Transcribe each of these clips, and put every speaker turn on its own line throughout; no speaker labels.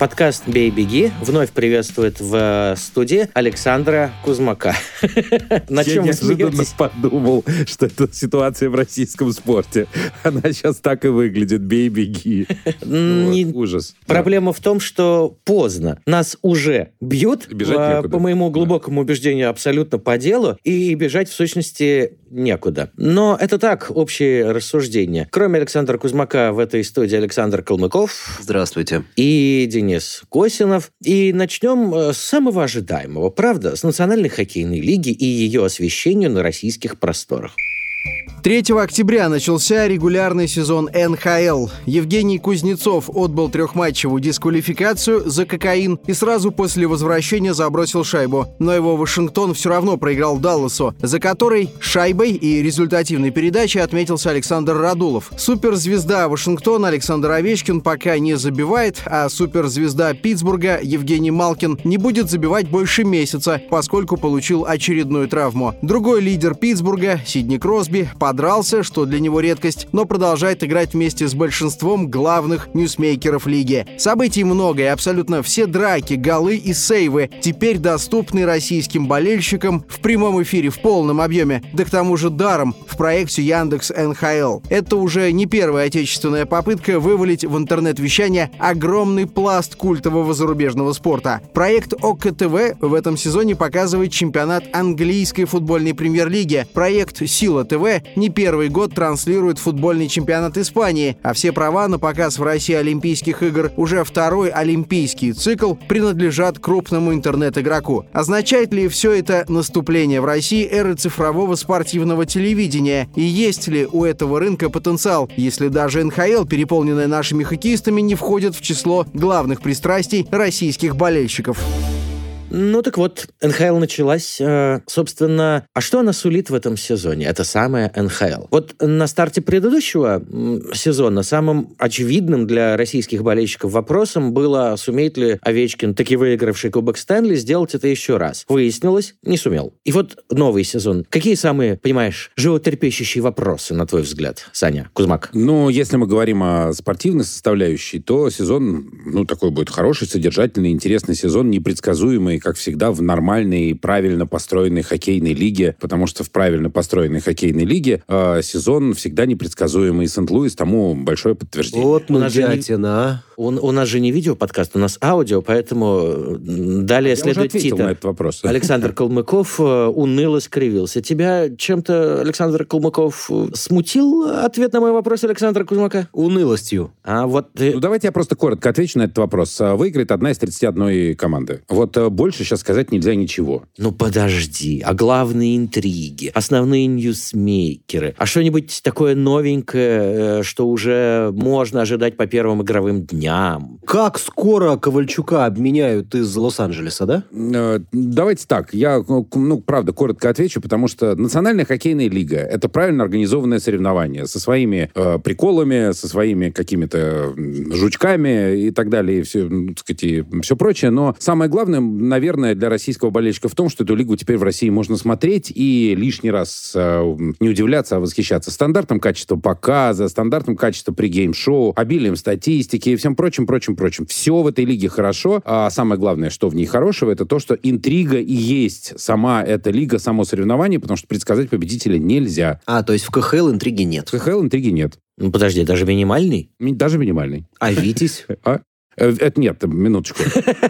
Подкаст «Бей, беги» вновь приветствует в э, студии Александра Кузмака.
На чем Я неожиданно подумал, что это ситуация в российском спорте. Она сейчас так и выглядит. «Бей, беги». Ужас.
Проблема в том, что поздно. Нас уже бьют, по моему глубокому убеждению, абсолютно по делу, и бежать, в сущности, некуда. Но это так, общие рассуждения. Кроме Александра Кузмака в этой студии Александр Калмыков.
Здравствуйте.
И Денис Денис Косинов. И начнем э, с самого ожидаемого, правда, с Национальной хоккейной лиги и ее освещению на российских просторах.
3 октября начался регулярный сезон НХЛ. Евгений Кузнецов отбыл трехматчевую дисквалификацию за кокаин и сразу после возвращения забросил шайбу. Но его Вашингтон все равно проиграл Далласу, за которой шайбой и результативной передачей отметился Александр Радулов. Суперзвезда Вашингтона Александр Овечкин пока не забивает, а суперзвезда Питтсбурга Евгений Малкин не будет забивать больше месяца, поскольку получил очередную травму. Другой лидер Питтсбурга Сидни Кросби подрался, что для него редкость, но продолжает играть вместе с большинством главных ньюсмейкеров лиги. Событий много, и абсолютно все драки, голы и сейвы теперь доступны российским болельщикам в прямом эфире в полном объеме, да к тому же даром в проекте Яндекс НХЛ. Это уже не первая отечественная попытка вывалить в интернет-вещание огромный пласт культового зарубежного спорта. Проект ОКТВ в этом сезоне показывает чемпионат английской футбольной премьер-лиги. Проект Сила ТВ не первый год транслирует футбольный чемпионат Испании, а все права на показ в России Олимпийских игр уже второй олимпийский цикл принадлежат крупному интернет-игроку. Означает ли все это наступление в России эры цифрового спортивного телевидения? И есть ли у этого рынка потенциал, если даже НХЛ, переполненная нашими хоккеистами, не входит в число главных пристрастий российских болельщиков?
Ну так вот, НХЛ началась. Э, собственно, а что она сулит в этом сезоне? Это самая НХЛ. Вот на старте предыдущего сезона самым очевидным для российских болельщиков вопросом было, сумеет ли Овечкин, таки выигравший Кубок Стэнли, сделать это еще раз. Выяснилось, не сумел. И вот новый сезон. Какие самые, понимаешь, животерпещущие вопросы, на твой взгляд, Саня Кузмак?
Ну, если мы говорим о спортивной составляющей, то сезон, ну, такой будет хороший, содержательный, интересный сезон, непредсказуемый, как всегда, в нормальной, правильно построенной хоккейной лиге, потому что в правильно построенной хоккейной лиге э, сезон всегда непредсказуемый. Сент-Луис тому большое подтверждение.
Вот ну дятина.
У, у нас же не видео подкаст, у нас аудио, поэтому далее
Я
следует
уже Тита. на этот вопрос.
Александр Калмыков э, уныло скривился. Тебя чем-то, Александр Калмыков, смутил ответ на мой вопрос Александра Кузьмака?
Унылостью.
А вот ты...
Ну, давайте я просто коротко отвечу на этот вопрос. Выиграет одна из 31 команды. Вот э, больше сейчас сказать нельзя ничего.
Ну, подожди. А главные интриги, основные ньюсмейкеры, а что-нибудь такое новенькое, э, что уже можно ожидать по первым игровым дням? Дням.
Как скоро Ковальчука обменяют из Лос-Анджелеса, да?
Э, давайте так. Я, ну, правда, коротко отвечу, потому что Национальная хоккейная лига — это правильно организованное соревнование со своими э, приколами, со своими какими-то жучками и так далее, и все, ну, так сказать, и все прочее. Но самое главное, наверное, для российского болельщика в том, что эту лигу теперь в России можно смотреть и лишний раз э, не удивляться, а восхищаться стандартом качества показа, стандартом качества пригейм-шоу, обилием статистики и всем прочим, прочим, прочим. Все в этой лиге хорошо, а самое главное, что в ней хорошего, это то, что интрига и есть сама эта лига, само соревнование, потому что предсказать победителя нельзя.
А, то есть в КХЛ интриги нет?
В КХЛ интриги нет.
Ну, подожди, даже минимальный?
Даже минимальный.
А Витязь?
А? Э, это нет, минуточку.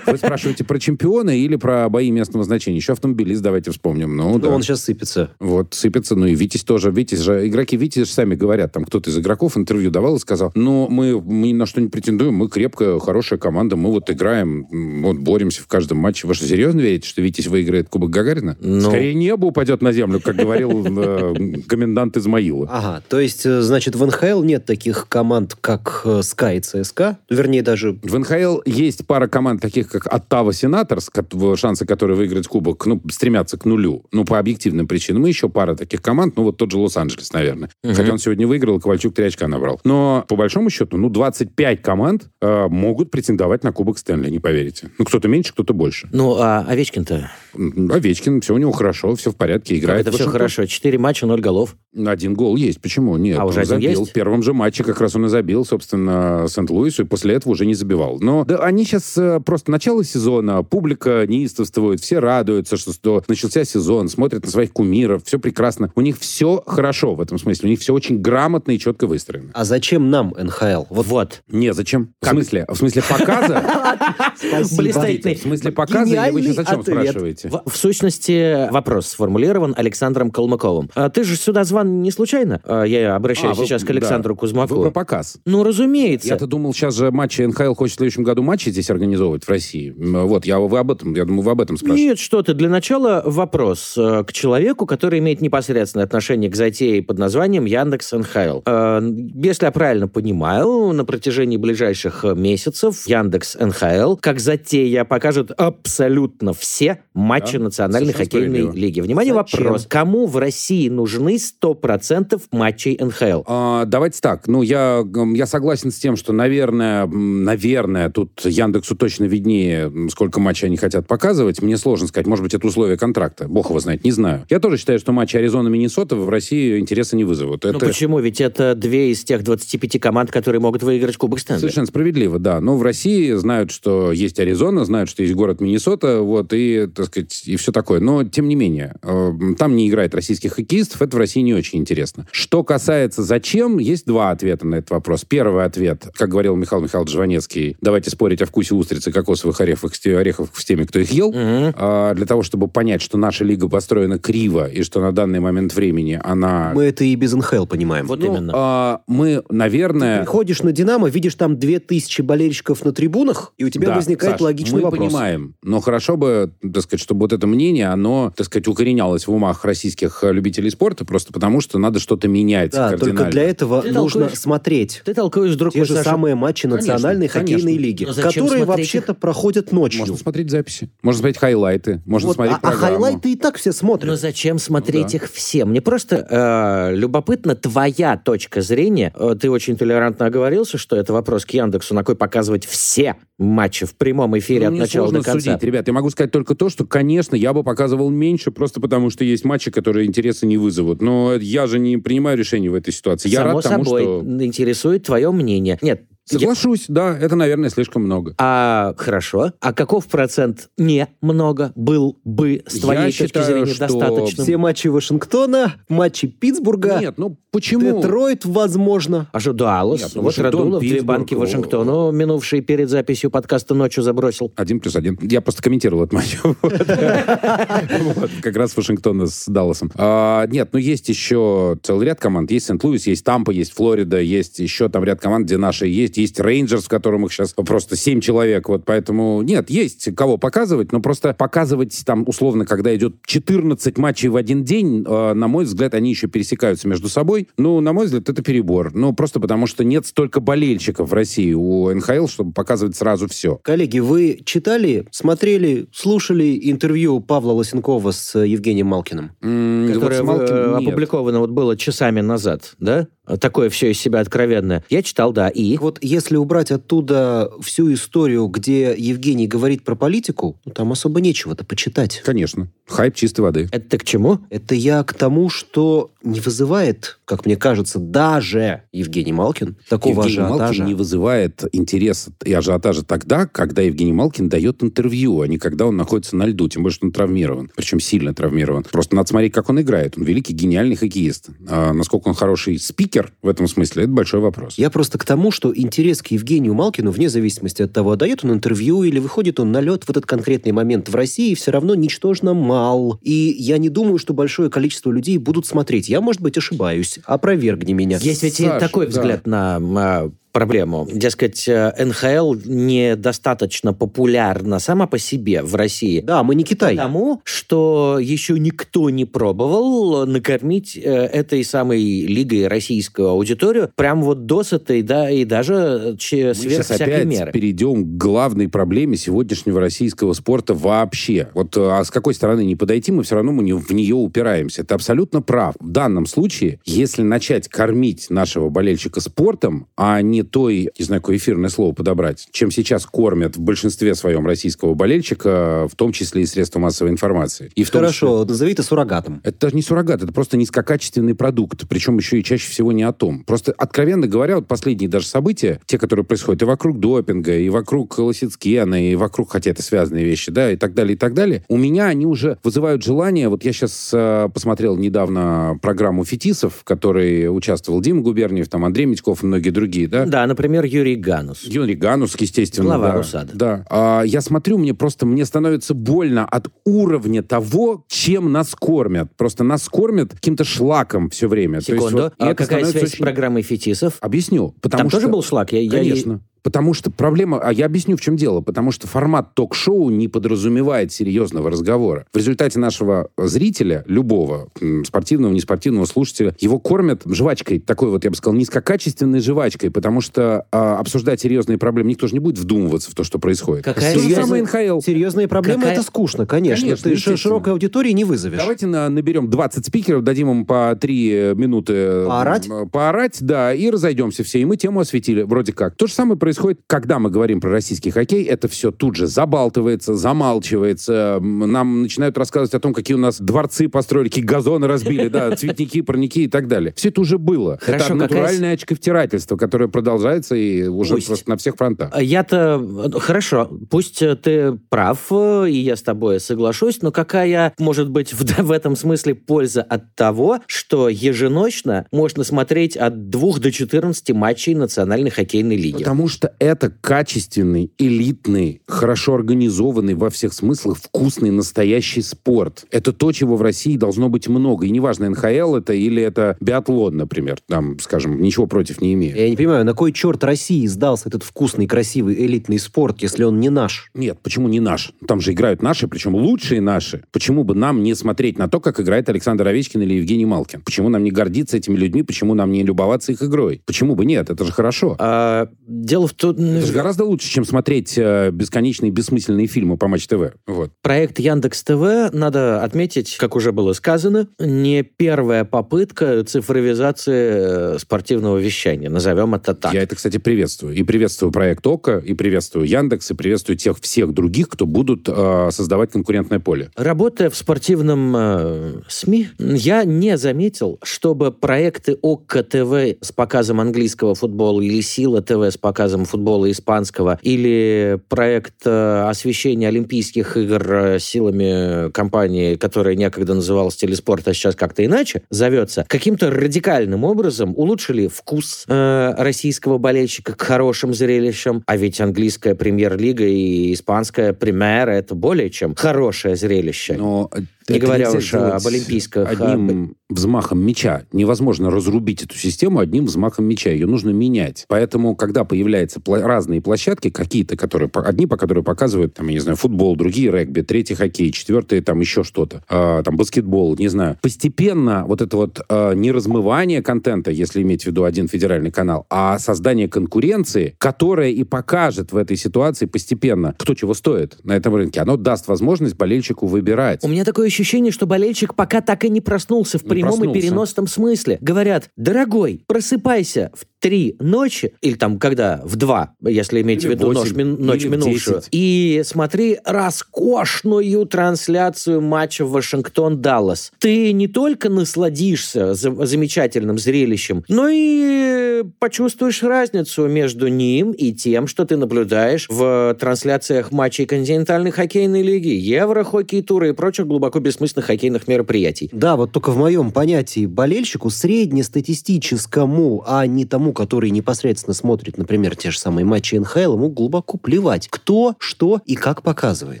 Вы спрашиваете про чемпиона или про бои местного значения? Еще автомобилист давайте вспомним. Ну,
ну
да.
он сейчас сыпется.
Вот, сыпется. Ну и Витязь тоже. Витязь же, игроки Витязь же сами говорят. Там кто-то из игроков интервью давал и сказал, ну, мы, мы ни на что не претендуем, мы крепкая, хорошая команда, мы вот играем, вот боремся в каждом матче. Вы что, серьезно верите, что Витязь выиграет Кубок Гагарина? Ну... Скорее небо упадет на землю, как говорил э, комендант Измаила.
Ага, то есть, э, значит, в НХЛ нет таких команд, как Sky и ЦСКА? Вернее, даже...
В НХЛ есть пара команд, таких как Оттава Сенаторс, шансы которые выиграть кубок, ну, стремятся к нулю. Ну, по объективным причинам. И еще пара таких команд, ну, вот тот же Лос-Анджелес, наверное. Хотя он сегодня выиграл, и Ковальчук 3 очка набрал. Но, по большому счету, ну, 25 команд э, могут претендовать на кубок Стэнли, не поверите. Ну, кто-то меньше, кто-то больше.
Ну, а Овечкин-то?
Овечкин, все у него хорошо, все в порядке,
Как
играет.
это все хорошо. Четыре матча, ноль голов.
Один гол есть. Почему? Нет,
А, уже
забил.
есть?
В первом же матче как раз он и забил, собственно, Сент-Луису, и после этого уже не забивал. Но да, они сейчас просто начало сезона, публика неистовствует, все радуются, что, что начался сезон, смотрят на своих кумиров, все прекрасно. У них все хорошо в этом смысле. У них все очень грамотно и четко выстроено.
А зачем нам НХЛ? Вот
Вот.
Не, зачем? В смысле? В смысле показа?
Блистательный.
В смысле показа? Или вы сейчас о чем спрашиваете?
В, сущности, вопрос сформулирован Александром Калмыковым. А ты же сюда зван не случайно? А, я обращаюсь
А,
сейчас к. Александру
Вы
Кузьмаку.
про показ.
Ну, разумеется.
Я-то думал, сейчас же матчи НХЛ хочет в следующем году матчи здесь организовывать в России. Вот, я, вы об этом, я думаю, вы об этом спрашиваете.
Нет, что ты. Для начала вопрос э, к человеку, который имеет непосредственное отношение к затее под названием Яндекс НХЛ. Э, Если я правильно понимаю, на протяжении ближайших э, месяцев Яндекс НХЛ как затея покажет абсолютно все матчи
Да,
Национальной хоккейной
справедливо.
лиги. Внимание,
Зачем?
вопрос. Кому в России нужны 100% матчей НХЛ?
А, давайте так. Ну, я, я согласен с тем, что, наверное, м, наверное, тут Яндексу точно виднее, сколько матчей они хотят показывать. Мне сложно сказать. Может быть, это условие контракта. Бог его знает, не знаю. Я тоже считаю, что матчи Аризона-Миннесота в России интереса не вызовут.
Ну
Это
почему? Ведь это две из тех 25 команд, которые могут выиграть Кубок Стэнли.
совершенно справедливо, да. Но в России знают, что есть Аризона, знают, что есть город Миннесота, вот, и, так сказать, и все такое. Но, тем не менее, э, там не играет российских хоккеистов, это в России не очень интересно. Что касается зачем, есть два ответа на этот вопрос. Первый ответ, как говорил Михаил Михайлович Жванецкий, давайте спорить о вкусе устриц и кокосовых орехов, орехов с теми, кто их ел,
Мгм.
А, для того, чтобы понять, что наша лига построена криво, и что на данный момент времени она...
Мы это и без НХЛ понимаем.
Вот
Ну,
именно.
а, мы, наверное...
Приходишь на «Динамо», видишь там 2000 болельщиков на трибунах, и у тебя
Да,
возникает
Саш,
логичный
мы
вопрос.
понимаем, но хорошо бы, так сказать, чтобы вот это мнение, оно, так сказать, укоренялось в умах российских э, любителей спорта, просто потому что надо что-то менять
Да,
кардинально.
только для этого
Ты
нужно
толкуешь-
смотреть
Ты толкуешь, друг
те же
Саша.
самые матчи национальной
конечно.
хоккейной лиги,
Но зачем
которые вообще-то проходят ночью.
Можно смотреть записи, можно смотреть хайлайты, можно
Вот,
смотреть
а, а
программу.
хайлайты и так все смотрят.
Но зачем смотреть
да.
их все? Мне просто э, любопытно твоя точка зрения. Э, Ты очень толерантно оговорился, что это вопрос к Яндексу, на кой показывать все матчи в прямом эфире
Ну,
от начала до конца.
судить, ребят. Я могу сказать только то, что, конечно, я бы показывал меньше, просто потому что есть матчи, которые интереса не вызовут. Но я же не принимаю решение в этой ситуации. Я
Само
рад тому,
собой,
что...
интересует твое мнение. Нет, я-
Соглашусь, да, это, наверное, слишком много.
а хорошо. А каков процент не много был бы с
Я
твоей точки
считаю,
зрения
что
достаточным?
Все матчи Вашингтона, матчи Питтсбурга,
Нет, ну почему?
Детройт, возможно.
А что, Даллас?
Нет, ну,
вот
Вашингтон,
Радулов две банки
о.
Вашингтону, минувшие перед записью подкаста ночью забросил.
Один плюс один. Я просто комментировал этот матч. Как раз Вашингтона с Далласом. А, Нет, ну есть еще целый ряд команд. Есть Сент-Луис, есть Тампа, есть Флорида, есть еще там ряд команд, где наши есть. Есть Рейнджерс, в котором их сейчас просто семь человек. Вот поэтому нет, есть кого показывать, но просто показывать там условно, когда идет 14 матчей в один день, э, на мой взгляд, они еще пересекаются между собой. Ну, на мой взгляд, это перебор. Ну, просто потому что нет столько болельщиков в России у НХЛ, чтобы показывать сразу все.
Коллеги, вы читали, смотрели, слушали интервью Павла Лосенкова с Евгением Малкиным?
Вот
которое
нет.
опубликовано вот было часами назад, да? Такое все из себя откровенное. Я читал, да, и...
Вот если убрать оттуда всю историю, где Евгений говорит про политику, ну, там особо нечего-то почитать.
Конечно. Хайп чистой воды.
Это ты к чему?
Это я к тому, что не вызывает, как мне кажется, даже Евгений Малкин такого
Евгений
ажиотажа.
Малкин не вызывает интереса и ажиотажа тогда, когда Евгений Малкин дает интервью, а не когда он находится на льду, тем более, что он травмирован. Причем сильно травмирован. Просто надо смотреть, как он играет. Он великий, гениальный хоккеист. А насколько он хороший спикер в этом смысле, это большой вопрос.
Я просто к тому, что интерес к Евгению Малкину, вне зависимости от того, дает он интервью или выходит он на лед в этот конкретный момент в России, все равно ничтожно мал. И я не думаю, что большое количество людей будут смотреть. Я, может быть, ошибаюсь. Опровергни меня.
Есть ведь и
Саш,
такой
да.
взгляд на а, проблему. Дескать, э, НХЛ недостаточно популярна сама по себе в России.
Да, мы не Китай.
Потому что еще никто не пробовал накормить э, этой самой лигой российскую аудиторию прям вот досытой, да, и даже
Мы
сверх
сейчас опять
меры.
перейдем к главной проблеме сегодняшнего российского спорта вообще. Вот э, а с какой стороны не подойти, мы все равно мы не- в нее упираемся. Ты абсолютно прав. В данном случае, если начать кормить нашего болельщика спортом, а не той, не знаю, какое эфирное слово подобрать, чем сейчас кормят в большинстве своем российского болельщика, в том числе и средства массовой информации. И в том числе-
Хорошо, назови это суррогатом.
это даже не суррогат, это просто низкокачественный продукт, причем еще и чаще всего не о том. Просто, откровенно говоря, вот последние даже события, те, которые происходят и вокруг допинга, и вокруг Лосицкена, и вокруг, хотя это связанные вещи, да, и так далее, и так далее, у меня они уже вызывают желание, вот я сейчас посмотрел недавно программу «Фетисов», в которой участвовал Дима Губерниев, там Андрей Митьков и многие другие, да,
Да, например, Юрий Ганус.
Юрий Ганус, естественно.
Глава
да.
Русада.
Да. А, я смотрю, мне просто мне становится больно от уровня того, чем нас кормят. Просто нас кормят каким-то шлаком все время. То есть
Секунду.
вот-
а какая связь с
очень-
программой Фетисов?
Объясню. Потому
Там
что...
тоже был шлак? Я, я-
Конечно. Потому что проблема... А я объясню, в чем дело. Потому что формат ток-шоу не подразумевает серьезного разговора. В результате нашего зрителя, любого, спортивного, неспортивного слушателя, его кормят жвачкой, такой вот, я бы сказал, низкокачественной жвачкой, потому что а, обсуждать серьезные проблемы никто же не будет вдумываться в то, что происходит.
Какая
То же самое НХЛ.
Серьезные проблемы
Какая-
это скучно, конечно.
Конечно,
Ты широкой аудитории не вызовешь.
Давайте на- наберем 20 спикеров, дадим им по 3 минуты... э,
Поорать?
Поорать, да, и разойдемся все. И мы тему осветили, вроде как. То же самое происходит, когда мы говорим про российский хоккей. Это все тут же забалтывается, замалчивается. Нам начинают рассказывать о том, какие у нас дворцы построили, какие газоны разбили, да, цветники, парники и так далее. Все это уже было.
Хорошо,
это
какая
натуральное очковтирательство, которое продолжается и уже
Пусть.
просто на всех фронтах.
А Я-то... э, Хорошо, пусть э, ты прав, э, и я с тобой соглашусь, но какая может быть в, в этом смысле польза от того, что еженочно можно смотреть от 2 до 14 матчей Национальной хоккейной лиги?
Потому что это качественный, элитный, хорошо организованный во всех смыслах вкусный настоящий спорт. Это то, чего в России должно быть много. И неважно, НХЛ это или это биатлон, например. Там, скажем, ничего против не имею.
Я не понимаю, на кой черт России сдался этот вкусный, красивый, элитный спорт, если он не наш?
Нет, почему не наш? Там же играют наши, причем лучшие наши. Почему бы нам не смотреть на то, как играет Александр Овечкин или Евгений Малкин? Почему нам не гордиться этими людьми? Почему нам не любоваться их игрой? Почему бы нет? Это же хорошо.
А, дело в том...
Это же гораздо лучше, чем смотреть э, бесконечные бессмысленные фильмы по Матч ТВ. Вот.
Проект Яндекс ТВ, надо отметить, как уже было сказано, не первая попытка цифровизации э, спортивного вещания, назовем это так.
Я это, кстати, приветствую. И приветствую проект ОКО, и приветствую Яндекс, и приветствую тех всех других, кто будут э, создавать конкурентное поле.
Работая в спортивном э, СМИ, я не заметил, чтобы проекты ОККО ТВ с показом английского футбола или Сила ТВ с показом футбола испанского или проект э, освещения Олимпийских игр э, силами компании, которая некогда называлась Телеспорт, а сейчас как-то иначе зовется, каким-то радикальным образом улучшили вкус э, российского болельщика к хорошим зрелищам. А ведь английская премьер-лига и испанская премьера это более чем хорошее зрелище.
Но
Не
это
говоря
нельзя
уж
сделать
об олимпийских,
Одним взмахом меча. Невозможно разрубить эту систему одним взмахом меча. Ее нужно менять. Поэтому, когда появляются пла- разные площадки, какие-то, которые одни, по которые показывают, там, я не знаю, футбол, другие регби, третий хоккей, четвертый там еще что-то, а, там баскетбол, не знаю. Постепенно вот это вот а, не размывание контента, если иметь в виду один федеральный канал, а создание конкуренции, которая и покажет в этой ситуации постепенно, кто чего стоит на этом рынке. Оно даст возможность болельщику выбирать.
У меня такое ощущение, что болельщик пока так и не проснулся в
Не
прямом
проснулся.
и переносном смысле. Говорят, дорогой, просыпайся в три ночи, или там когда, в два, если иметь
Или
в виду
восемь,
ночь, мин- ночь минувшую, и смотри роскошную трансляцию матча Вашингтон-Даллас. Ты не только насладишься за- замечательным зрелищем, но и почувствуешь разницу между ним и тем, что ты наблюдаешь в трансляциях матчей континентальной хоккейной лиги, Евро, хоккей тура и прочих глубоко бессмысленных хоккейных мероприятий.
Да, вот только в моем понятии болельщику среднестатистическому, а не тому, тому, который непосредственно смотрит, например, те же самые матчи НХЛ, ему глубоко плевать, кто, что и как показывает.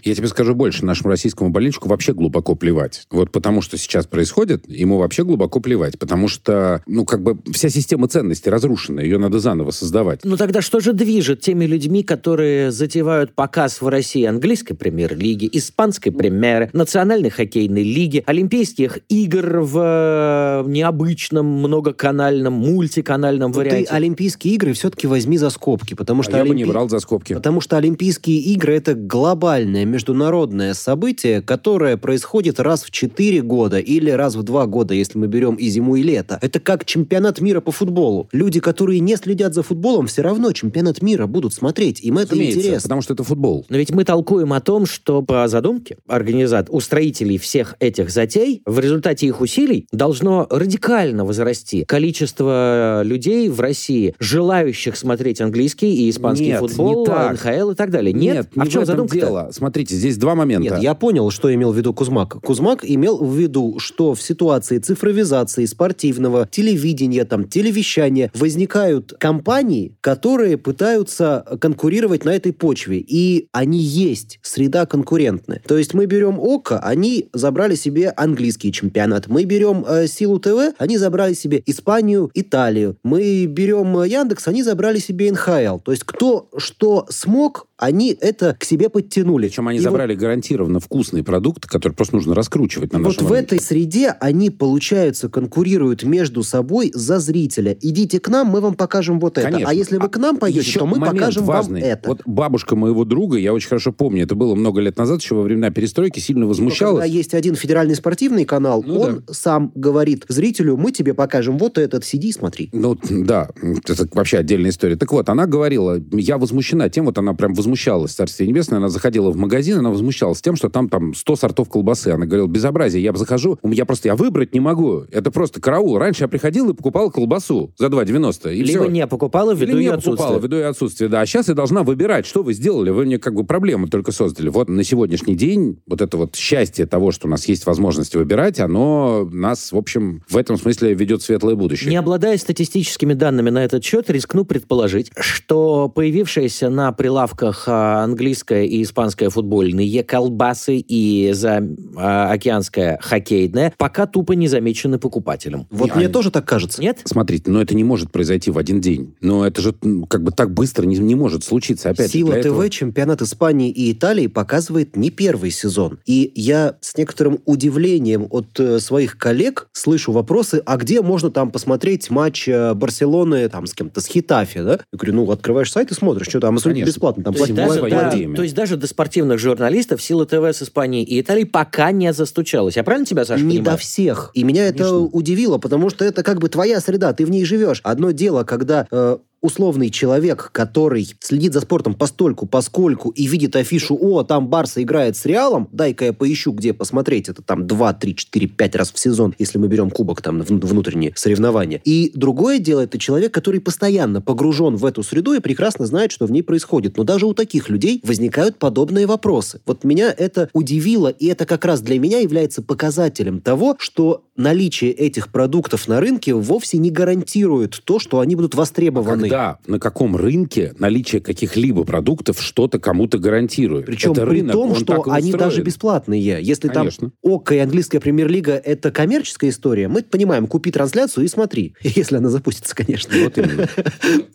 Я тебе скажу больше, нашему российскому болельщику вообще глубоко плевать. Вот потому что сейчас происходит, ему вообще глубоко плевать, потому что, ну, как бы вся система ценностей разрушена, ее надо заново создавать.
Ну тогда что же движет теми людьми, которые затевают показ в России английской премьер-лиги, испанской премьеры, национальной хоккейной лиги, олимпийских игр в э, необычном многоканальном, мультиканальном
Но ты
варианте?
Олимпийские игры все-таки возьми за скобки, потому что
А я бы не
Олимпи-
брал за скобки.
Потому что Олимпийские игры это глобальное международное событие, которое происходит раз в 4 года или раз в 2 года, если мы берем и зиму, и лето. Это как чемпионат мира по футболу. Люди, которые не следят за футболом, все равно чемпионат мира будут смотреть. Им это
Разумеется,
интересно.
потому что это футбол.
Но ведь мы толкуем о том, что по задумке организат, устроителей всех этих затей, в результате их усилий должно радикально возрасти количество людей в России, желающих смотреть английский и испанский
Нет,
футбол,
не так.
НХЛ и так далее. Нет? а
не
в чем задумка
дело. Смотрите, здесь два момента.
Нет, я понял, что имел в виду Кузмак. Кузмак имел в виду, что в ситуации цифровизации спортивного телевидения, там, телевещания возникают компании, которые пытаются конкурировать на этой почве. И они есть, среда конкурентная. То есть мы берем ОКО, они забрали себе английский чемпионат. Мы берем э, Силу ТВ, они забрали себе Испанию, Италию. Мы берем э, Яндекс, они забрали себе НХЛ. То есть кто что смог, они это к себе подтянули.
Причем они
И вот-
забрали гарантированно вкусный продукт, который просто нужно раскручивать на
вот в
рынке.
этой среде они, получается, конкурируют между собой за зрителя. Идите к нам, мы вам покажем вот это.
Конечно.
А если вы к нам пойдете,
Еще
то мы покажем
важный.
вам это.
Вот бабушка моего друга, я очень хорошо помню, это было много лет назад, еще во времена перестройки, сильно
Но
возмущалась.
Когда есть один федеральный спортивный канал,
Ну
он сам говорит зрителю, мы тебе покажем вот этот, сиди и смотри.
Ну, да, это вообще отдельная история. Так вот, она говорила, я возмущена тем, вот она прям возмущалась, Царствие Небесное, она заходила в магазин, она возмущалась тем, что там, там 100 сортов колбасы. Она говорила, безобразие, я захожу, у меня просто, я выбрать не могу. Это просто караул. Раньше я приходил и покупал колбасу за 2,90. И
Либо
все.
не покупала ввиду
Или
ее
не покупала,
отсутствия.
ввиду ее отсутствия, да. А сейчас я должна выбирать, что вы сделали. Вы мне как бы проблему только создали. Вот на сегодняшний день вот это вот счастье того, что у нас есть возможность выбирать, оно нас, в общем, в этом смысле ведет светлое будущее.
Не обладая статистическими данными на этот счет, рискну предположить, что появившиеся на прилавках а, английская и испанская футбольные колбасы и заокеанская хоккейная пока тупо не замечены покупателем.
Вот
Не,
мне
они-
тоже так кажется.
Нет?
Смотрите, но это не может произойти в один день. Но это же как бы так быстро не, не может случиться. Опять
Сила ТВ,
этого-
чемпионат Испании и Италии показывает не первый сезон. И я с некоторым удивлением от э, своих коллег слышу вопросы, а где можно там посмотреть матч э, Барселоны там с кем-то, с Хитафи, да? Я говорю, ну, открываешь сайт и смотришь, что там абсолютно
Конечно.
бесплатно. Там
То
платить
даже, да, то есть даже до спортивных журналистов сила ТВ с Испании и Италии пока не застучалась. Я правильно тебя, Саша,
не
понимаю?
до всех. И меня это
Конечно.
удивило, потому что это как бы твоя среда, ты в ней живешь. Одно дело, когда э, условный человек, который следит за спортом постольку, поскольку и видит афишу, о, там Барса играет с Реалом, дай-ка я поищу, где посмотреть. Это там 2, 3, 4, 5 раз в сезон, если мы берем кубок, там вн- внутренние соревнования. И другое дело, это человек, который постоянно погружен в эту среду и прекрасно знает, что в ней происходит. Но даже у таких людей возникают подобные вопросы. Вот меня это удивило, и это как раз для меня является показателем того, что наличие этих продуктов на рынке вовсе не гарантирует то, что они будут востребованы.
Когда, на каком рынке наличие каких-либо продуктов что-то кому-то гарантирует?
Причем
Это
при
рынок,
том, что они даже бесплатные. Если
Конечно.
там ОКО и английская премьер-лига это коммерческая история, мы понимаем, купи трансляцию и смотри. Если она запустится, конечно.
Вот именно.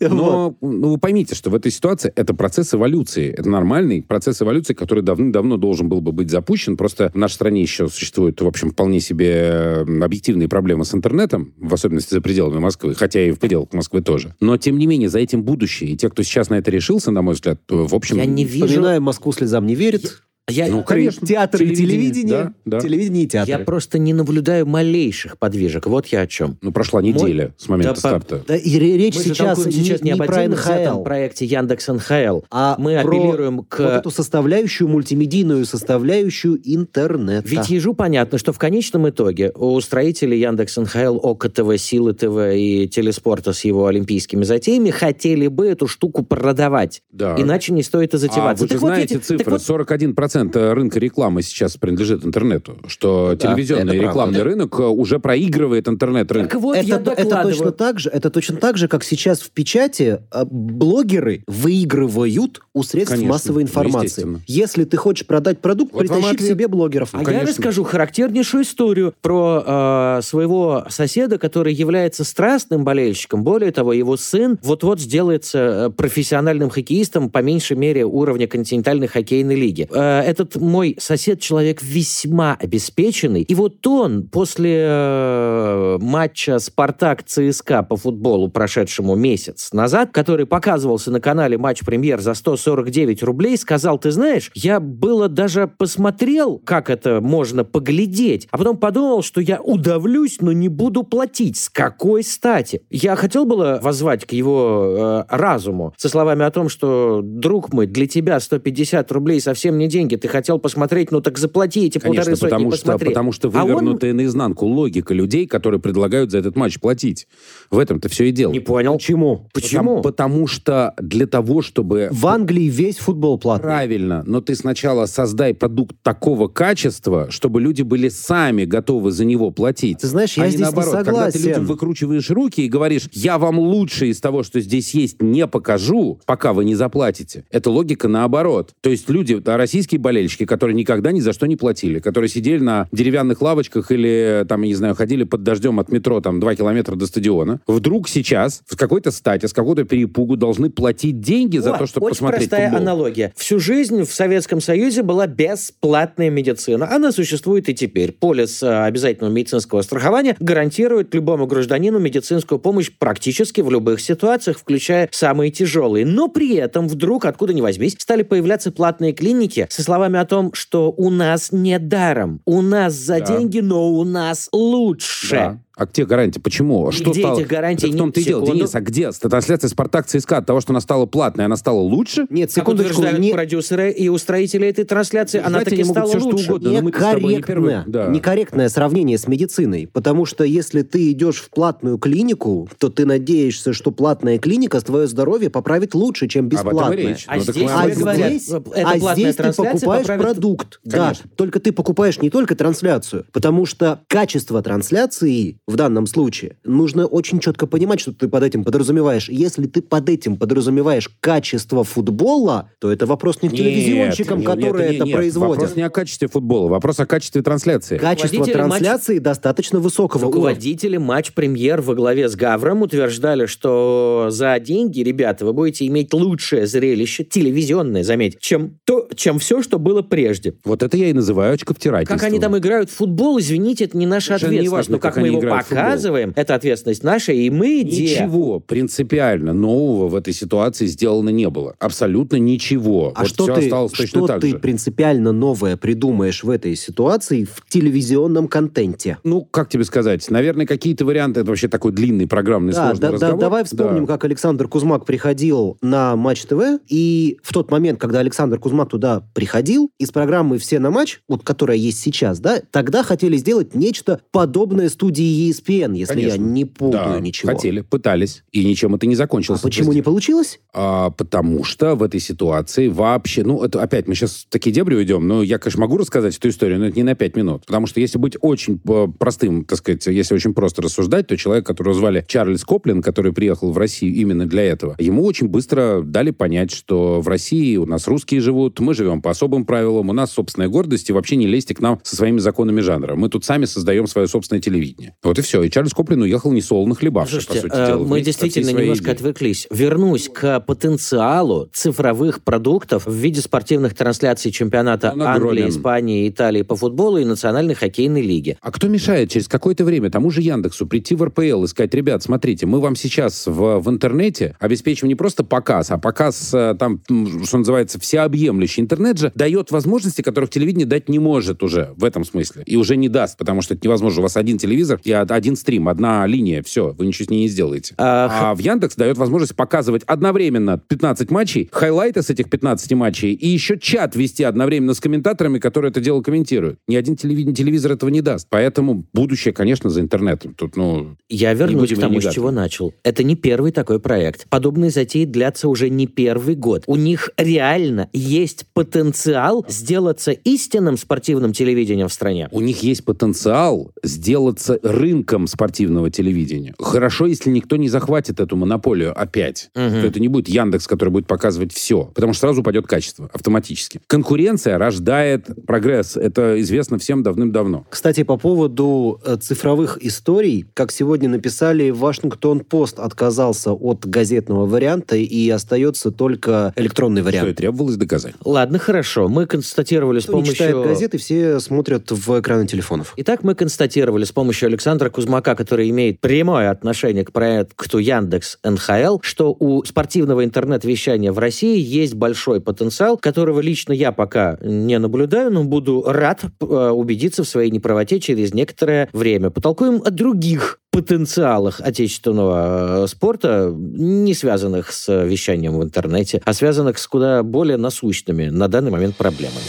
Но ну, вы поймите, что в этой ситуации это процесс эволюции. Это нормальный процесс эволюции, который давным-давно должен был бы быть запущен. Просто в нашей стране еще существуют, в общем, вполне себе объективные проблемы с интернетом, в особенности за пределами Москвы, хотя и в пределах Москвы тоже. Но, тем не менее, за этим будущее. И те, кто сейчас на это решился, на мой взгляд, то, в общем...
Я не вижу...
Вспоминаем «Москву слезам не верит».
Я,
Ну, конечно.
Театр и
Телевидение, да, да.
Телевидение и театр.
я просто не наблюдаю малейших подвижек. Вот я о чем.
Ну, прошла неделя с момента
Да,
старта.
Да, и ре- речь
Мы
сейчас,
сейчас не,
не
об
про НХЛ,
проекте Яндекс НХЛ.
а
Мы
про
апеллируем к...
вот эту составляющую, мультимедийную составляющую интернета.
Ведь ежу понятно, что в конечном итоге у строителей Яндекс НХЛ, ОКО ТВ, Силы ТВ и Телеспорта с его олимпийскими затеями хотели бы эту штуку продавать.
Да.
Иначе не стоит и
А
затеваться.
вы же
Так вот
знаете
эти-
цифры.
так вот
41% процент рынка рекламы сейчас принадлежит интернету, что
Да,
телевизионный рекламный
правда.
рынок э, уже проигрывает интернет-рынок.
Так вот,
это,
я
это точно так же, это точно так же, как сейчас в печати э, блогеры выигрывают у средств
Конечно,
массовой
ну,
информации. Если ты хочешь продать продукт,
Вот
притащи к себе блогеров.
А я
конечно.
расскажу характернейшую историю про э, своего соседа, который является страстным болельщиком. Более того, его сын вот-вот сделается э, профессиональным хоккеистом, по меньшей мере, уровня континентальной хоккейной лиги. Э, этот мой сосед человек весьма обеспеченный. И вот он после э, матча «Спартак-ЦСКА» по футболу, прошедшему месяц назад, который показывался на канале «Матч Премьер» за 149 рублей, сказал, ты знаешь, я было даже посмотрел, как это можно поглядеть, а потом подумал, что я удавлюсь, но не буду платить. С какой стати? Я хотел было воззвать к его э, разуму со словами о том, что, друг мой, для тебя 150 рублей совсем не деньги. Ты хотел посмотреть, ну так заплати эти
Конечно,
полторы сотни,
потому что,
посмотри.
потому что
А он
вывернутая наизнанку логика людей, которые предлагают за этот матч платить. В этом-то все и дело.
не понял.
Почему?
Почему?
Потому, потому что для того, чтобы
В Англии весь футбол платный.
Правильно, но ты сначала создай продукт такого качества, чтобы люди были сами готовы за него платить.
Ты знаешь, я
а не
здесь не
наоборот. Когда ты
согласен.
людям выкручиваешь руки и говоришь, я вам лучше из того, что здесь есть, не покажу, пока вы не заплатите. Это логика наоборот. То есть люди, российские болельщики, которые никогда ни за что не платили, которые сидели на деревянных лавочках или, там, я не знаю, ходили под дождем от метро, там, два километра до стадиона, вдруг сейчас в какой-то стате, с какого-то перепугу должны платить деньги за
О,
то, чтобы
очень
посмотреть
простая
футбол.
аналогия. Всю жизнь в Советском Союзе была бесплатная медицина. Она существует и теперь. Полис э, обязательного медицинского страхования гарантирует любому гражданину медицинскую помощь практически в любых ситуациях, включая самые тяжелые. Но при этом вдруг, откуда ни возьмись, стали появляться платные клиники со словами о том, что у нас не даром. У нас за
Да.
деньги, но у нас лучше.
Да. А где гарантия? Почему? Что
где
стало?
этих гарантий?
Так в том-то и дело. Денис, а где? Трансляция Спартак ЦСКА от того, что она стала платной, она стала лучше?
Нет,
Как
секундочку,
утверждают
не,
продюсеры и устроители этой трансляции, она
Знаете,
таки
они могут
стала
что
лучше.
угодно. но мы-то с тобой не. Да.
некорректное сравнение с медициной. Потому что если ты идешь в платную клинику, то ты надеешься, что платная клиника твое здоровье поправит лучше, чем
и
бесплатная.
А
Ну, так
здесь
А здесь, а здесь ты покупаешь
поправит-
продукт. Да,
Конечно.
только ты покупаешь не только трансляцию, потому что качество трансляции в данном случае нужно очень четко понимать, что ты под этим подразумеваешь. Если ты под этим подразумеваешь качество футбола, то это вопрос не к
Нет,
телевизионщикам,
нет,
которые
нет,
это
нет.
производят.
Вопрос не о качестве футбола, вопрос о качестве трансляции.
Качество трансляции достаточно высокого уровня.
Руководители матч-премьер во главе с Гавром утверждали, что за деньги, ребята, вы будете иметь лучшее зрелище, телевизионное, заметь, чем, то, чем все, что было прежде.
Вот это я и называю очковтирательством.
Как они там играют в футбол, извините, это не наша
Совершенно
ответственность.
неважно,
Но как,
как
мы его
играют в футбол.
показываем, это ответственность наша, и мы где?
Ничего принципиально нового в этой ситуации сделано не было. Абсолютно ничего.
А
вот
что
все
ты,
осталось точно
что
так
ты
же.
принципиально новое придумаешь в этой ситуации в телевизионном контенте?
Ну, как тебе сказать? Наверное, какие-то варианты. Это вообще такой длинный программный
Да,
сложный
да, да,
разговор.
давай вспомним,
Да.
как Александр Кузмак приходил на Матч ТВ, и в тот момент, когда Александр Кузмак туда приходил, из программы «Все на матч», вот которая есть сейчас, да, тогда хотели сделать нечто подобное студии ESPN, если
Конечно.
я не путаю
Да,
ничего.
хотели, пытались, и ничем это не
А
закончилось.
почему не получилось?
А, потому что в этой ситуации вообще, ну, это опять мы сейчас в такие дебри уйдем, но я, конечно, могу рассказать эту историю, но это не на пять минут. Потому что если быть очень э, простым, так сказать, если очень просто рассуждать, то человек, которого звали Чарльз Коплин, который приехал в Россию именно для этого, ему очень быстро дали понять, что в России у нас русские живут, мы живем по особым правилам, у нас собственная гордость, и вообще не лезьте к нам со своими законами жанра. Мы тут сами создаем свое собственное телевидение. Вот и все. И Чарльз Коплин уехал не солоно хлебавший,
Слушайте,
по сути
э,
дела.
мы действительно немножко
идеей.
отвлеклись. Вернусь к потенциалу цифровых продуктов в виде спортивных трансляций чемпионата
Он
Англии,
огромен.
Испании, Италии по футболу и национальной хоккейной лиги.
А кто мешает через какое-то время тому же Яндексу прийти в РПЛ и сказать, ребят, смотрите, мы вам сейчас в, в интернете обеспечим не просто показ, а показ э, там, что называется, всеобъемлющий. Интернет же дает возможности, которых телевидение дать не может уже в этом смысле. И уже не даст, потому что это невозможно. У вас один телевизор, и один стрим, одна линия, все, вы ничего с ней не сделаете.
А,
А в Яндекс дает возможность показывать одновременно 15 матчей, хайлайты с этих 15 матчей и еще чат вести одновременно с комментаторами, которые это дело комментируют. Ни один телевидение, телевизор этого не даст. Поэтому будущее, конечно, за интернетом. Тут, ну,
Я вернусь к тому, с чего начал. Это не первый такой проект. Подобные затеи длятся уже не первый год. У них реально есть потенциал сделаться истинным спортивным телевидением в стране.
у них есть потенциал сделаться рынком спортивного телевидения. Хорошо, если никто не захватит эту монополию опять.
Мгм.
То это не будет Яндекс, который будет показывать все, потому что сразу упадет качество автоматически. Конкуренция рождает прогресс. Это известно всем давным-давно.
Кстати, по поводу э, цифровых историй, как сегодня написали, Вашингтон-Пост отказался от газетного варианта и остается только электронный
Что и
вариант.
требовалось доказать.
Ладно, хорошо. Мы констатировали с
Кто не
помощью...
читает газеты, все смотрят в экраны телефонов.
Итак, мы констатировали с помощью Александра Кузмака, который имеет прямое отношение к проекту Яндекс НХЛ, что у спортивного интернет-вещания в России есть большой потенциал, которого лично я пока не наблюдаю, но буду рад э, убедиться в своей неправоте через некоторое время. Потолкуем о других потенциалах отечественного э, спорта, не связанных с вещанием в интернете, а связанных с куда более насущными на данный момент проблемами.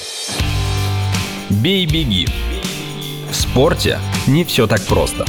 Бей-беги. Спорте не все так просто.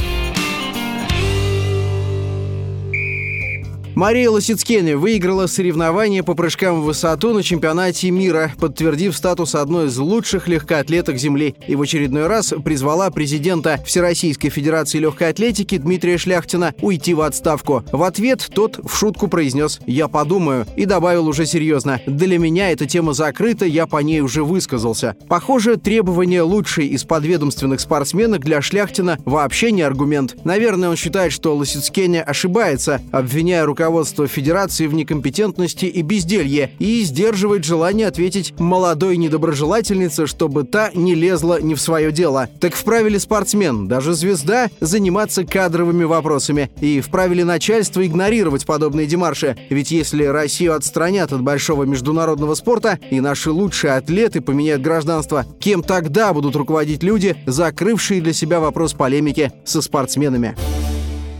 Мария Лосицкене выиграла соревнования по прыжкам в высоту на чемпионате мира, подтвердив статус одной из лучших легкоатлеток Земли и в очередной раз призвала президента Всероссийской Федерации легкой атлетики Дмитрия Шляхтина уйти в отставку. В ответ тот в шутку произнес «Я подумаю» и добавил уже серьезно «Для меня эта тема закрыта, я по ней уже высказался». Похоже, требование лучшей из подведомственных спортсменок для Шляхтина вообще не аргумент. Наверное, он считает, что Лосицкене ошибается, обвиняя руководство Федерации в некомпетентности и безделье, и сдерживает желание ответить молодой недоброжелательнице, чтобы та не лезла не в свое дело. Так вправе ли спортсмен, даже звезда, заниматься кадровыми вопросами? И вправе ли начальство игнорировать подобные демарши? Ведь если Россию отстранят от большого международного спорта, и наши лучшие атлеты поменяют гражданство, кем тогда будут руководить люди, закрывшие для себя вопрос полемики со спортсменами?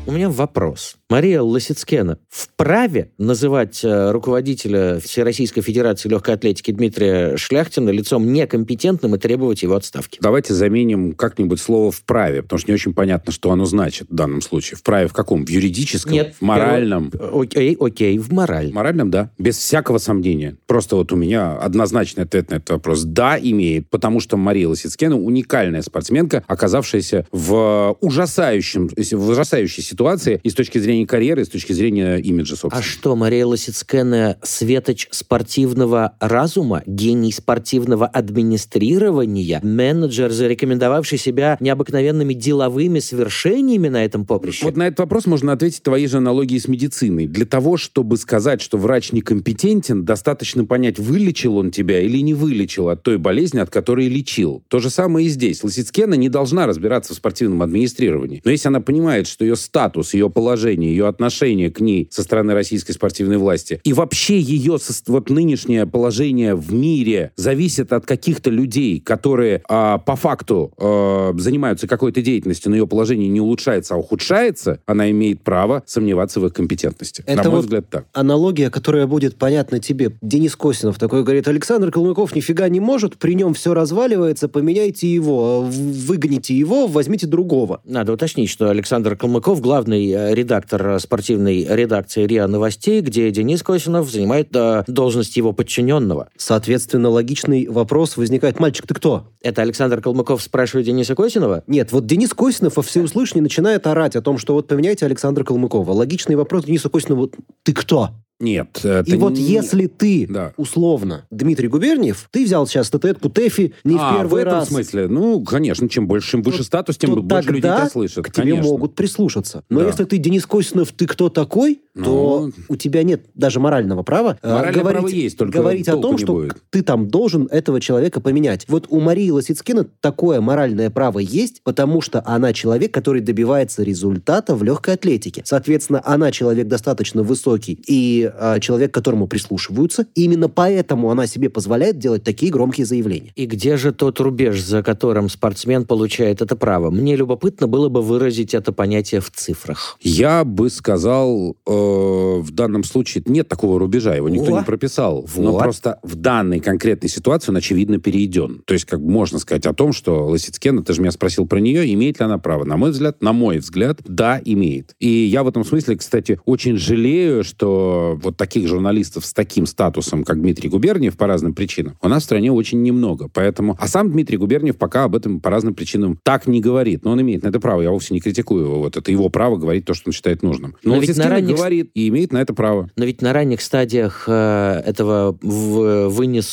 У меня вопрос. Мария Лосицкена вправе называть э, руководителя Всероссийской Федерации легкой атлетики Дмитрия Шляхтина лицом некомпетентным и требовать его отставки?
Давайте заменим как-нибудь слово «вправе», потому что не очень понятно, что оно значит в данном случае. Вправе в каком? В юридическом?
Нет.
В моральном?
Окей, окей, в мораль.
В моральном, да. Без всякого сомнения. Просто вот у меня однозначный ответ на этот вопрос. Да, имеет, потому что Мария Лосицкена уникальная спортсменка, оказавшаяся в ужасающем, в ужасающей ситуации и с точки зрения карьеры, и с точки зрения имиджа,
А
собственно.
что, Мария Лосицкена светоч спортивного разума, гений спортивного администрирования, менеджер, зарекомендовавший себя необыкновенными деловыми свершениями на этом поприще?
Вот на этот вопрос можно ответить твоей же аналогии с медициной. Для того, чтобы сказать, что врач некомпетентен, достаточно понять, вылечил он тебя или не вылечил от той болезни, от которой лечил. То же самое и здесь. Лосицкена не должна разбираться в спортивном администрировании. Но если она понимает, что ее статус, ее положение, ее отношение к ней со стороны российской спортивной власти и вообще ее вот нынешнее положение в мире зависит от каких-то людей, которые а, по факту а, занимаются какой-то деятельностью, но ее положение не улучшается, а ухудшается, она имеет право сомневаться в их компетентности.
Это
На мой
вот
взгляд, так.
Аналогия, которая будет понятна тебе. Денис Косинов такой говорит, Александр Калмыков нифига не может, при нем все разваливается, поменяйте его, в- выгоните его, возьмите другого.
Надо уточнить, что Александр Калмыков, главный э, редактор э, спортивной редакции РИА Новостей, где Денис Косинов занимает э, должность его подчиненного.
Соответственно, логичный вопрос возникает. Мальчик, ты кто?
Это Александр Калмыков спрашивает Дениса Косинова?
Нет, вот Денис Косинов во всеуслышание начинает орать о том, что вот поменяйте Александра Калмыкова. Логичный вопрос Денису Косинову, ты кто?
Нет. это
И вот
не-
если ты,
Да.
условно, Дмитрий Губерниев, ты взял сейчас статуэтку Тэфи не в
а,
первый
в этом
раз.
смысле? Ну, конечно, чем больше, чем выше статус, тем
то
больше людей тебя слышат.
к тебе
конечно.
могут прислушаться. Но
Да.
если ты Денис Косинов, ты кто такой, то
Ну.
у тебя нет даже морального права э,
Моральное
говорить,
право есть, только
говорить о том, что
будет.
ты там должен этого человека поменять. Вот у Марии Лосицкина такое моральное право есть, потому что она человек, который добивается результата в легкой атлетике. Соответственно, она человек достаточно высокий и э, человек, к которому прислушиваются. И именно поэтому она себе позволяет делать такие громкие заявления.
И где же тот рубеж, за которым спортсмен получает это право? Мне любопытно было бы выразить это понятие в цифрах.
Я бы сказал, э, в данном случае нет такого рубежа, его никто
Во.
не прописал. Но
Вот.
просто в данной конкретной ситуации он, очевидно, перееден. То есть, как бы можно сказать о том, что Лосицкена, ты же меня спросил про нее, имеет ли она право? На мой взгляд, на мой взгляд, да, имеет. И я в этом смысле, кстати, очень жалею, что вот таких журналистов с таким статусом, как Дмитрий Губерниев, по разным причинам, у нас в стране очень немного. Поэтому... А сам Дмитрий Губерниев пока об этом по разным причинам так не говорит. Но он имеет на это право. Я вовсе не критикую его. Вот это его право говорить то, что он считает нужным. Но,
Но ведь на ранних-
говорит и имеет на это право.
Но ведь на ранних стадиях э, этого в-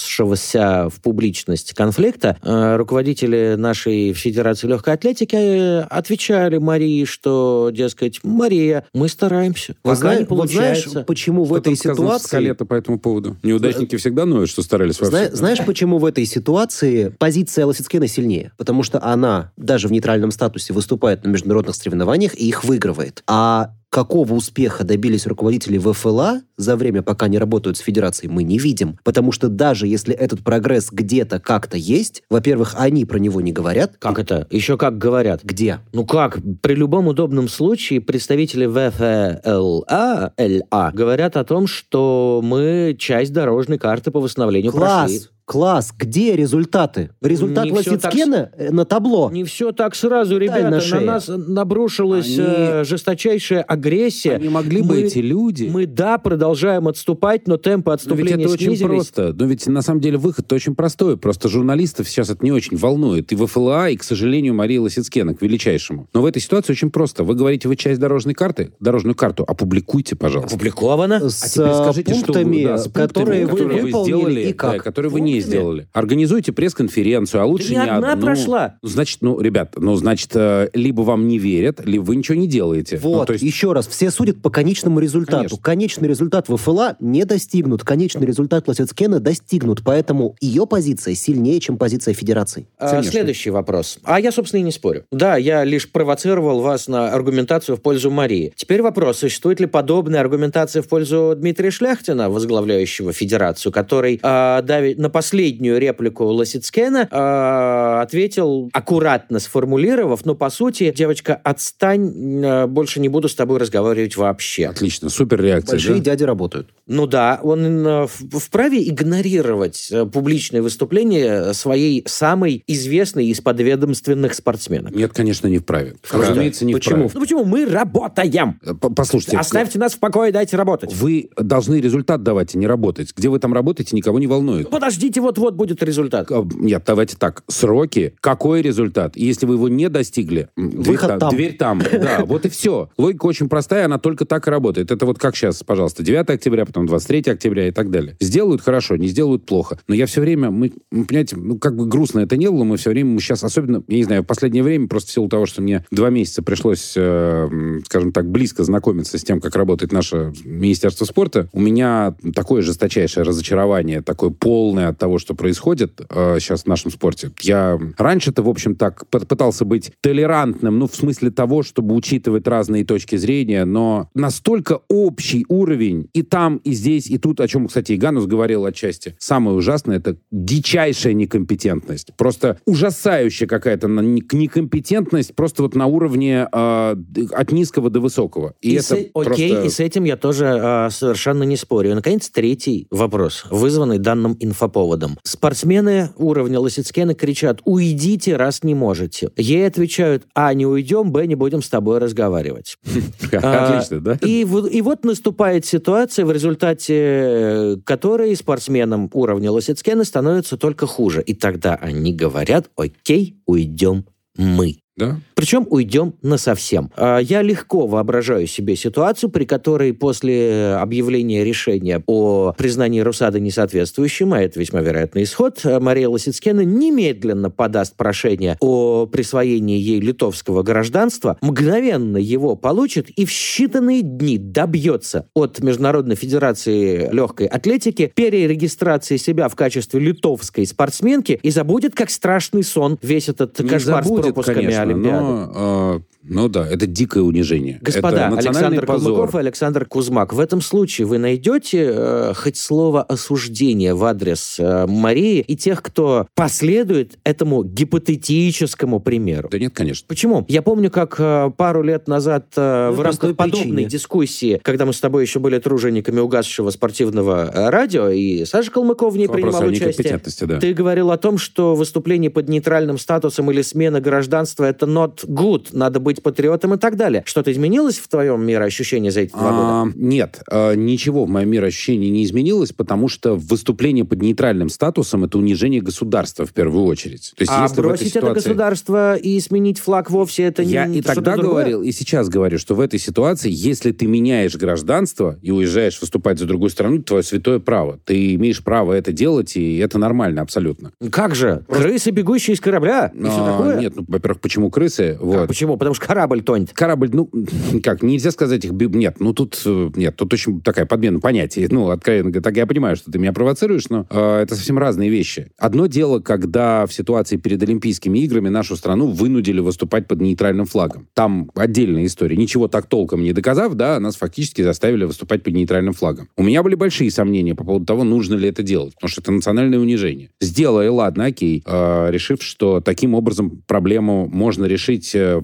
вынесшегося в публичность конфликта э, руководители нашей Федерации легкой атлетики э, отвечали Марии, что, дескать, Мария, мы стараемся. Пока
зна-
не
вот знаешь,
получается.
почему в
Что
этой
в
ситуации...
«Скале»-то по этому поводу? Неудачники всегда ноют, что старались во
Зна- знаешь, почему в этой ситуации позиция Лосицкена сильнее? Потому что она даже в нейтральном статусе выступает на международных соревнованиях и их выигрывает. А какого успеха добились руководители ВФЛА за время, пока они работают с федерацией, мы не видим. Потому что даже если этот прогресс где-то как-то есть, во-первых, они про него не говорят.
Как это? Еще как говорят.
Где?
Ну как? При любом удобном случае представители ВФЛА ЛА говорят о том, что мы часть дорожной карты по восстановлению прошли.
Класс! Где результаты? Результат
Не
Лосицкена э, на табло.
Не все так сразу, ребята.
на
На, нас набрушилась
Они-
э, жесточайшая агрессия.
Они могли бы
Мы-
эти люди...
Мы, да, продолжаем отступать, но темпы
Но ведь
отступления
это очень
снизились.
просто. Но ведь на самом деле выход-то очень простой. Просто журналистов сейчас это не очень волнует. И ВФЛА, и, к сожалению, Мария Лосицкена, к величайшему. Но в этой ситуации очень просто. Вы говорите, вы часть дорожной карты? Дорожную карту опубликуйте, пожалуйста.
Опубликовано.
С
А теперь скажите, что
пунктами,
вы, да, с пунктами,
которые вы
которые вы
выполнили
сделали,
и
да,
как.
которые вы не
Пунктами?
сделали. Организуйте пресс-конференцию, а лучше
ни
не
одна
одну.
прошла.
Ну, Значит, ну, ребят, ну, значит, э, либо вам не верят, либо вы ничего не делаете. Ну,
Вот,
то есть
еще раз, все судят по конечному результату.
Конечно.
Конечный результат ВФЛА не достигнут, конечный результат Лосицкена достигнут, поэтому ее позиция сильнее, чем позиция Федерации.
А. Следующий вопрос. А я, собственно, и не спорю. Да, я лишь провоцировал вас на аргументацию в пользу Марии. Теперь вопрос, существует ли подобная аргументация в пользу Дмитрия Шляхтина, возглавляющего Федерацию, который а, дави- на последнюю реплику Лосицкена а, ответил, аккуратно сформулировав, но по сути, девочка, отстань, а, больше не буду с тобой разговаривать вообще.
Отлично, супер реакция.
Большие
да?
дяди работают.
Ну да, он э, в- вправе игнорировать э, публичное выступление своей самой известной из подведомственных спортсменок.
Нет, конечно, не вправе.
Как
Разумеется, не
Почему?
вправе.
Ну почему? Мы работаем!
Э, Послушайте,
Оставьте нас в покое, дайте работать.
вы должны результат давать, а не работать. Где вы там работаете, никого не волнует.
Подождите, вот-вот будет результат.
Нет, давайте так. Сроки, какой результат? И если вы его не достигли, м, дверь
Выход
там. Дверь там. Да, вот и все. Логика очень простая, она только так и работает. Это вот как сейчас, пожалуйста, 9 октября, потом 23 октября и так далее. Сделают хорошо, не сделают плохо. Но я все время, мы, понимаете, ну как бы грустно это не было, мы все время, мы сейчас особенно, я не знаю, в последнее время, просто в силу того, что мне два месяца пришлось, э, скажем так, близко знакомиться с тем, как работает наше Министерство спорта, у меня такое жесточайшее разочарование, такое полное от того, что происходит э, сейчас в нашем спорте. Я раньше-то, в общем, так пытался быть толерантным, ну, в смысле того, чтобы учитывать разные точки зрения, но настолько общий уровень и там, и здесь, и тут, о чем, кстати, и Ганус говорил отчасти. Самое ужасное — это дичайшая некомпетентность. Просто ужасающая какая-то некомпетентность просто вот на уровне э, от низкого до высокого. И, это
с, э- окей,
просто...
и с этим я тоже а, совершенно не спорю. И, наконец, третий вопрос, вызванный данным инфоповодом. Спортсмены уровня Лосицкена кричат «Уйдите, раз не можете». Ей отвечают «А, не уйдем, Б, не будем с тобой разговаривать». А,
Отлично, да?
И, вот- и вот наступает ситуация, в результате э, которой спортсменам уровня Лосицкена становится только хуже. И тогда они говорят «Окей, уйдем мы».
Да?
Причем уйдем на совсем. Я легко воображаю себе ситуацию, при которой после объявления решения о признании Русада несоответствующим, а это весьма вероятный исход, а, Мария Лосицкена немедленно подаст прошение о присвоении ей литовского гражданства, мгновенно его получит и в считанные дни добьется от Международной Федерации легкой атлетики перерегистрации себя в качестве литовской спортсменки и забудет, как страшный сон, весь этот
Не
кошмар с пропусками
конечно,
Олимпиады.
но, э, Ну да, это дикое унижение.
Господа,
это
Александр
позор.
Калмыков и Александр Кузмак, в этом случае вы найдете э, хоть слово осуждения в адрес э, Марии и тех, кто последует этому гипотетическому примеру?
Да нет, конечно.
Почему? Я помню, как э, пару лет назад э,
Ну,
в рамках подобной
причине.
дискуссии, когда мы с тобой еще были тружениками угасшего спортивного э, радио, и Саша Калмыков в ней принимал участие,
да.
ты говорил о том, что выступление под нейтральным статусом или смена гражданства — это not good, надо быть патриотом и так далее. Что-то изменилось в твоем мироощущении за эти два года?
А, нет, а, ничего в моем мироощущении не изменилось, потому что выступление под нейтральным статусом это унижение государства в первую очередь. То есть,
А бросить это
ситуации-
государство и сменить флаг вовсе это
Я
не
и
что-то
тогда говорил, и сейчас говорю, что в этой ситуации, если ты меняешь гражданство и уезжаешь выступать за другую страну, это твое святое право. Ты имеешь право это делать, и это нормально абсолютно.
Как же? Крысы, бегущие из корабля? И все
А,
такое?
Нет, ну, во-первых, почему крысы?
Как,
Вот.
почему? Потому что корабль тонет.
Корабль, ну, как, нельзя сказать их... Нет, ну, тут... э, Нет, тут очень такая подмена понятий. Ну, откровенно говоря, так я понимаю, что ты меня провоцируешь, но э, это совсем разные вещи. Одно дело, когда в ситуации перед Олимпийскими играми нашу страну вынудили выступать под нейтральным флагом. Там отдельная история. Ничего так толком не доказав, да, нас фактически заставили выступать под нейтральным флагом. У меня были большие сомнения по поводу того, нужно ли это делать, потому что это национальное унижение. Сделай, ладно, окей, э, решив, что таким образом проблему можно решить э,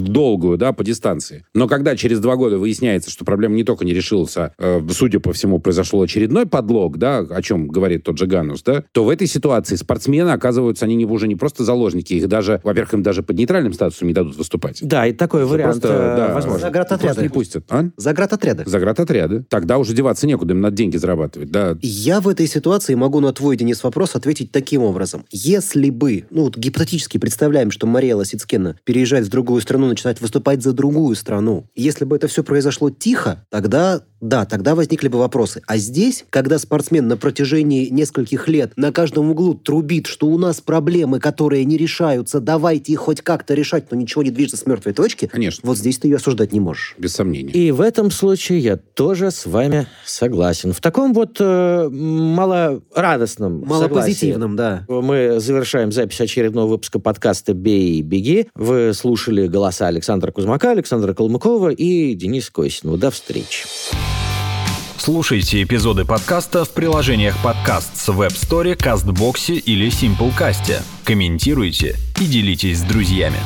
в долгую, да, по дистанции. Но когда через два года выясняется, что проблема не только не решилась, а, э, судя по всему, произошел очередной подлог, да, о чем говорит тот же Ганус, да, то в этой ситуации спортсмены оказываются, они не, уже не просто заложники, их даже, во-первых, им даже под нейтральным статусом не дадут выступать.
Да, и такой
Что
вариант
просто,
э,
да,
возможен.
Заградотряды.
не пустят. А?
Заградотряды.
Заградотряды. Тогда уже деваться некуда, им надо деньги зарабатывать. Да,
Я в этой ситуации могу на твой, Денис, вопрос ответить таким образом. Если бы, ну вот гипотетически представляем, что Мария Лосицкена переезжает в другую страну, начинает выступать за другую страну. Если бы это все произошло тихо, тогда, да, тогда возникли бы вопросы. А здесь, когда спортсмен на протяжении нескольких лет на каждом углу трубит, что у нас проблемы, которые не решаются, давайте их хоть как-то решать, но ничего не движется с мертвой точки,
Конечно.
вот здесь ты ее осуждать не можешь.
без сомнений.
И в этом случае я тоже с вами согласен. В таком вот э, малорадостном
Малопозитивным, да.
согласии мы завершаем запись очередного выпуска подкаста «Бей и беги». Вы слушали голоса Александра Кузьмака, Александра Калмыкова и Дениса Косинова. До встречи.
Слушайте эпизоды подкаста в приложениях подкаст с Web Store, CastBox или Simplecast. Комментируйте и делитесь с друзьями.